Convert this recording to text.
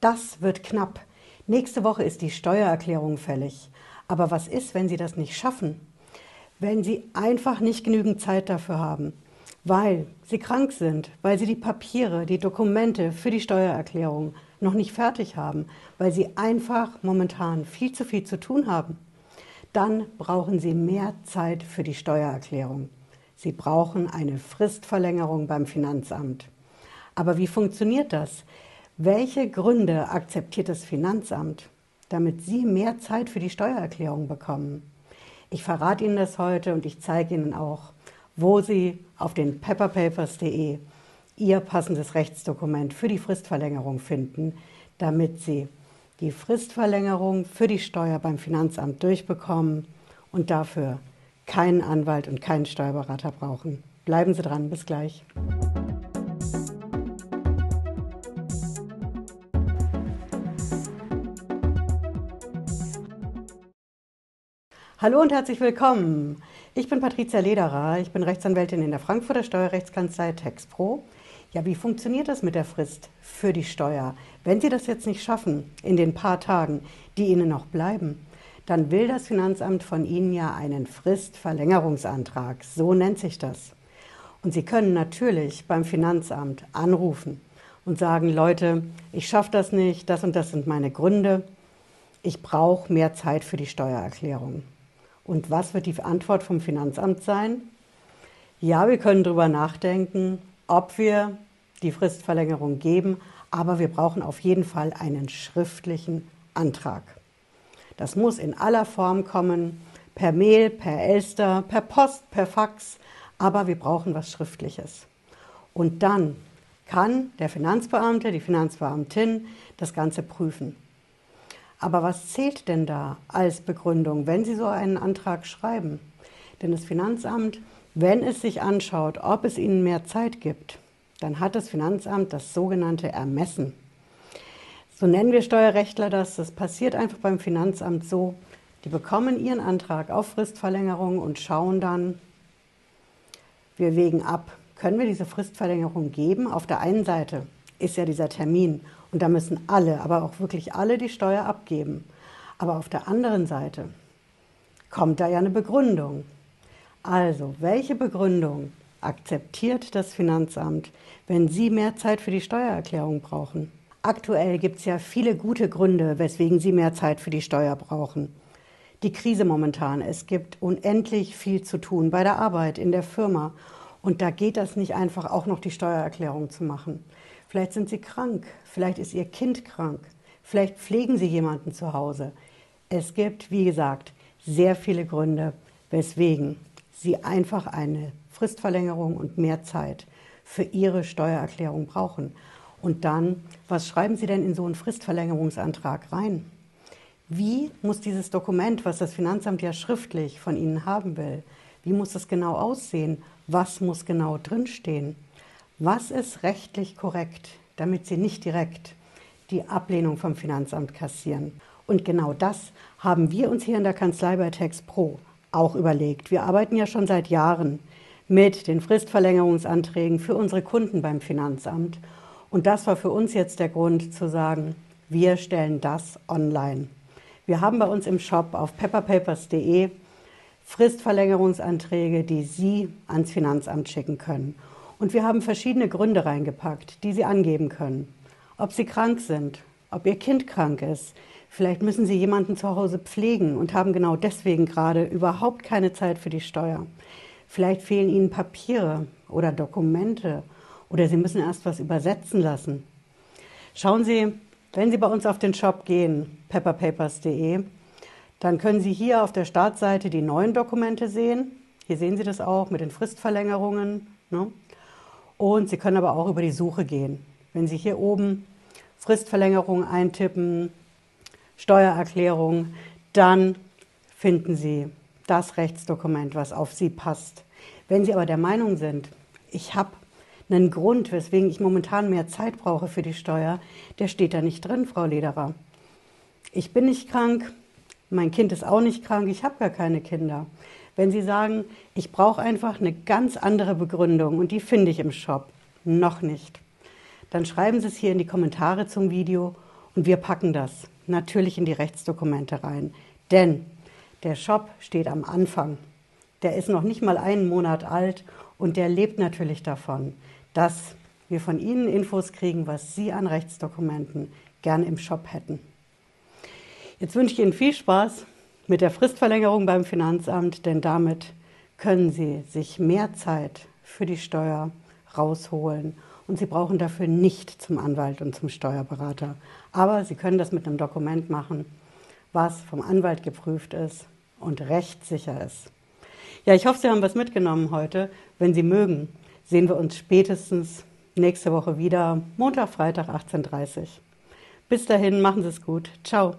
Das wird knapp. Nächste Woche ist die Steuererklärung fällig. Aber was ist, wenn Sie das nicht schaffen? Wenn Sie einfach nicht genügend Zeit dafür haben, weil Sie krank sind, weil Sie die Papiere, die Dokumente für die Steuererklärung noch nicht fertig haben, weil Sie einfach momentan viel zu viel zu tun haben, dann brauchen Sie mehr Zeit für die Steuererklärung. Sie brauchen eine Fristverlängerung beim Finanzamt. Aber wie funktioniert das? Welche Gründe akzeptiert das Finanzamt, damit Sie mehr Zeit für die Steuererklärung bekommen? Ich verrate Ihnen das heute und ich zeige Ihnen auch, wo Sie auf den pepperpapers.de Ihr passendes Rechtsdokument für die Fristverlängerung finden, damit Sie die Fristverlängerung für die Steuer beim Finanzamt durchbekommen und dafür keinen Anwalt und keinen Steuerberater brauchen. Bleiben Sie dran, bis gleich. Hallo und herzlich willkommen. Ich bin Patricia Lederer, ich bin Rechtsanwältin in der Frankfurter Steuerrechtskanzlei TexPro. Ja, wie funktioniert das mit der Frist für die Steuer? Wenn Sie das jetzt nicht schaffen in den paar Tagen, die Ihnen noch bleiben, dann will das Finanzamt von Ihnen ja einen Fristverlängerungsantrag. So nennt sich das. Und Sie können natürlich beim Finanzamt anrufen und sagen, Leute, ich schaffe das nicht, das und das sind meine Gründe. Ich brauche mehr Zeit für die Steuererklärung. Und was wird die Antwort vom Finanzamt sein? Ja, wir können darüber nachdenken, ob wir die Fristverlängerung geben, aber wir brauchen auf jeden Fall einen schriftlichen Antrag. Das muss in aller Form kommen, per Mail, per Elster, per Post, per Fax, aber wir brauchen was Schriftliches. Und dann kann der Finanzbeamte, die Finanzbeamtin das Ganze prüfen. Aber was zählt denn da als Begründung, wenn Sie so einen Antrag schreiben? Denn das Finanzamt, wenn es sich anschaut, ob es Ihnen mehr Zeit gibt, dann hat das Finanzamt das sogenannte Ermessen. So nennen wir Steuerrechtler das. Das passiert einfach beim Finanzamt so. Die bekommen ihren Antrag auf Fristverlängerung und schauen dann, wir wägen ab, können wir diese Fristverlängerung geben? Auf der einen Seite ist ja dieser Termin und da müssen alle, aber auch wirklich alle die Steuer abgeben. Aber auf der anderen Seite kommt da ja eine Begründung. Also, welche Begründung akzeptiert das Finanzamt, wenn Sie mehr Zeit für die Steuererklärung brauchen? Aktuell gibt es ja viele gute Gründe, weswegen Sie mehr Zeit für die Steuer brauchen. Die Krise momentan, es gibt unendlich viel zu tun bei der Arbeit, in der Firma. Und da geht das nicht einfach auch noch die Steuererklärung zu machen. Vielleicht sind Sie krank, vielleicht ist Ihr Kind krank, vielleicht pflegen Sie jemanden zu Hause. Es gibt, wie gesagt, sehr viele Gründe, weswegen Sie einfach eine Fristverlängerung und mehr Zeit für Ihre Steuererklärung brauchen. Und dann, was schreiben Sie denn in so einen Fristverlängerungsantrag rein? Wie muss dieses Dokument, was das Finanzamt ja schriftlich von Ihnen haben will, wie muss das genau aussehen? Was muss genau drinstehen? Was ist rechtlich korrekt, damit Sie nicht direkt die Ablehnung vom Finanzamt kassieren? Und genau das haben wir uns hier in der Kanzlei bei Tex Pro auch überlegt. Wir arbeiten ja schon seit Jahren mit den Fristverlängerungsanträgen für unsere Kunden beim Finanzamt. Und das war für uns jetzt der Grund zu sagen, wir stellen das online. Wir haben bei uns im Shop auf pepperpapers.de Fristverlängerungsanträge, die Sie ans Finanzamt schicken können. Und wir haben verschiedene Gründe reingepackt, die Sie angeben können. Ob Sie krank sind, ob Ihr Kind krank ist, vielleicht müssen Sie jemanden zu Hause pflegen und haben genau deswegen gerade überhaupt keine Zeit für die Steuer. Vielleicht fehlen Ihnen Papiere oder Dokumente oder Sie müssen erst was übersetzen lassen. Schauen Sie, wenn Sie bei uns auf den Shop gehen, pepperpapers.de, dann können Sie hier auf der Startseite die neuen Dokumente sehen. Hier sehen Sie das auch mit den Fristverlängerungen. Ne? Und Sie können aber auch über die Suche gehen. Wenn Sie hier oben Fristverlängerung eintippen, Steuererklärung, dann finden Sie das Rechtsdokument, was auf Sie passt. Wenn Sie aber der Meinung sind, ich habe einen Grund, weswegen ich momentan mehr Zeit brauche für die Steuer, der steht da nicht drin, Frau Lederer. Ich bin nicht krank, mein Kind ist auch nicht krank, ich habe gar keine Kinder. Wenn Sie sagen, ich brauche einfach eine ganz andere Begründung und die finde ich im Shop noch nicht, dann schreiben Sie es hier in die Kommentare zum Video Und wir packen das natürlich in die Rechtsdokumente rein. Denn der Shop steht am Anfang. Der ist noch nicht mal einen Monat alt und der lebt natürlich davon, dass wir von Ihnen Infos kriegen, was Sie an Rechtsdokumenten gern im Shop hätten. Jetzt wünsche ich Ihnen viel Spaß mit der Fristverlängerung beim Finanzamt, denn damit können Sie sich mehr Zeit für die Steuer rausholen und Sie brauchen dafür nicht zum Anwalt und zum Steuerberater. Aber Sie können das mit einem Dokument machen, was vom Anwalt geprüft ist und rechtssicher ist. Ja, ich hoffe, Sie haben was mitgenommen heute. Wenn Sie mögen, sehen wir uns spätestens nächste Woche wieder, Montag, Freitag, 18.30 Uhr. Bis dahin, machen Sie es gut. Ciao.